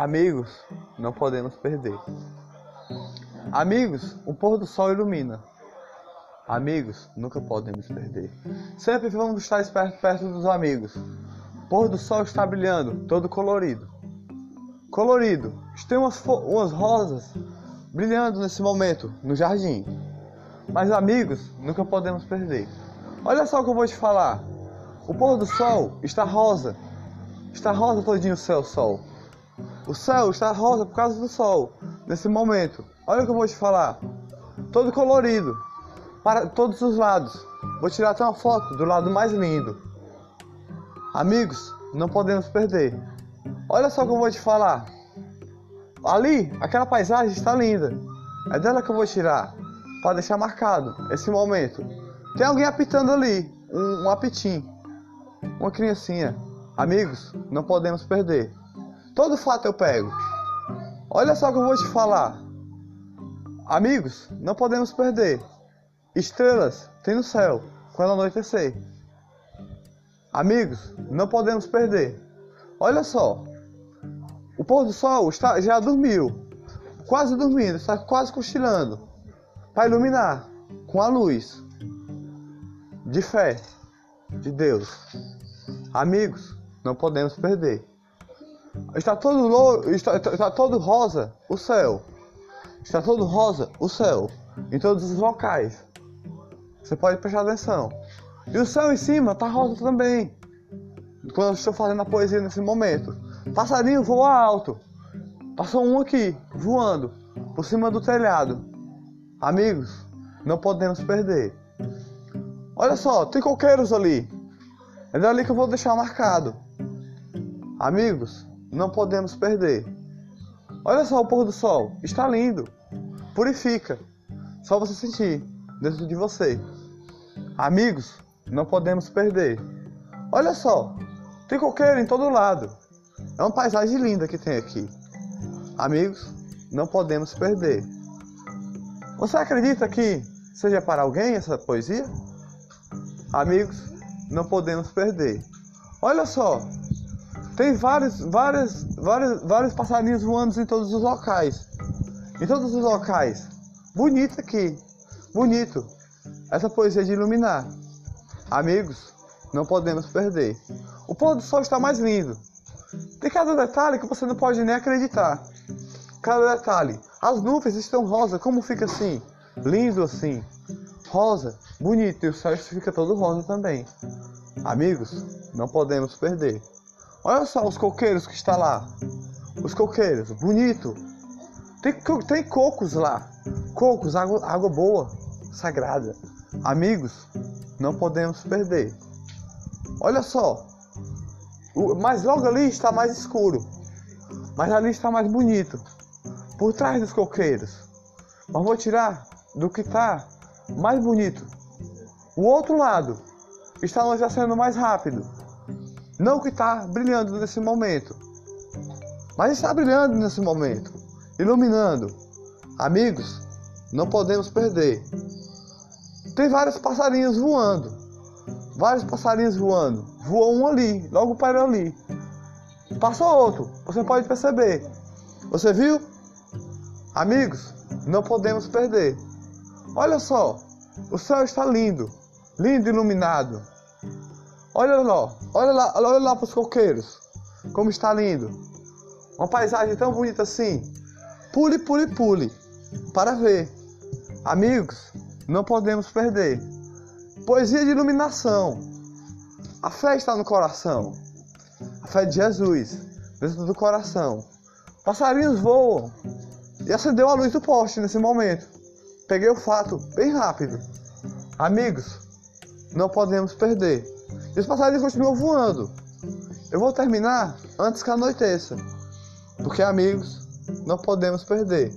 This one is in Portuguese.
Amigos, não podemos perder. Amigos, o pôr do sol ilumina. Amigos, nunca podemos perder. Sempre vamos estar perto, perto dos amigos. O pôr do sol está brilhando, todo colorido. Colorido, tem umas, umas rosas brilhando nesse momento no jardim. Mas amigos, nunca podemos perder. Olha só o que eu vou te falar. O pôr do sol está rosa. Está rosa todinho o céu, sol. O céu está rosa por causa do sol. Nesse momento. Olha o que eu vou te falar. Todo colorido. Para todos os lados. Vou tirar até uma foto do lado mais lindo. Amigos, não podemos perder. Olha só o que eu vou te falar. Ali, aquela paisagem está linda. É dela que eu vou tirar. Para deixar marcado esse momento. Tem alguém apitando ali. Um, um. Uma criancinha. Amigos, não podemos perder. Todo fato eu pego. Olha só o que eu vou te falar. Amigos, não podemos perder. Estrelas tem no céu quando anoitecer. Amigos, não podemos perder. Olha só. O pôr do sol está, já dormiu. Quase dormindo, está quase cochilando. Para iluminar com a luz de fé de Deus. Amigos, não podemos perder. Está todo, louro, está, está todo rosa o céu. Está todo rosa o céu. Em todos os locais. Você pode prestar atenção. E o céu em cima está rosa também. Quando eu estou fazendo a poesia nesse momento. Passarinho voa alto. Passou um aqui, voando, por cima do telhado. Amigos, não podemos perder. Olha só, tem coqueiros ali. É dali que eu vou deixar marcado. Amigos, não podemos perder. Olha só o pôr do sol, está lindo. Purifica. Só você sentir dentro de você. Amigos, não podemos perder. Olha só, tem coqueiro em todo lado. É uma paisagem linda que tem aqui. Amigos, não podemos perder. Você acredita que seja para alguém essa poesia? Amigos, não podemos perder. Olha só, tem vários, vários, vários, vários passarinhos voando em todos os locais. Em todos os locais. Bonito aqui. Bonito. Essa poesia de iluminar. Amigos, não podemos perder. O pôr do sol está mais lindo. Tem cada detalhe que você não pode nem acreditar. Cada detalhe. As nuvens estão rosa, como fica assim? Lindo assim. Rosa, bonito. E o céu fica todo rosa também. Amigos, não podemos perder. Olha só os coqueiros que está lá. Os coqueiros, bonito. Tem, tem cocos lá. Cocos, água, água boa, sagrada. Amigos, não podemos perder. Olha só. Mas logo ali está mais escuro. Mas ali está mais bonito. Por trás dos coqueiros. Mas vou tirar do que está mais bonito. O outro lado está anoitecendo mais rápido. Não que está brilhando nesse momento, mas está brilhando nesse momento, iluminando. Amigos, não podemos perder. Tem vários passarinhos voando, vários passarinhos voando. Voou um ali, logo para ali. Passou outro, você pode perceber. Você viu? Amigos, não podemos perder. Olha só, o céu está lindo, lindo iluminado. Olha lá, olha lá, olha lá para os coqueiros. Como está lindo. Uma paisagem tão bonita assim. Pule, pule, pule. Para ver. Amigos, não podemos perder. Poesia de iluminação. A fé está no coração. A fé de Jesus dentro do coração. Passarinhos voam. E acendeu a luz do poste nesse momento. Peguei o fato bem rápido. Amigos, não podemos perder. E os passarinhos continuam voando. Eu vou terminar antes que anoiteça. Porque, amigos, não podemos perder.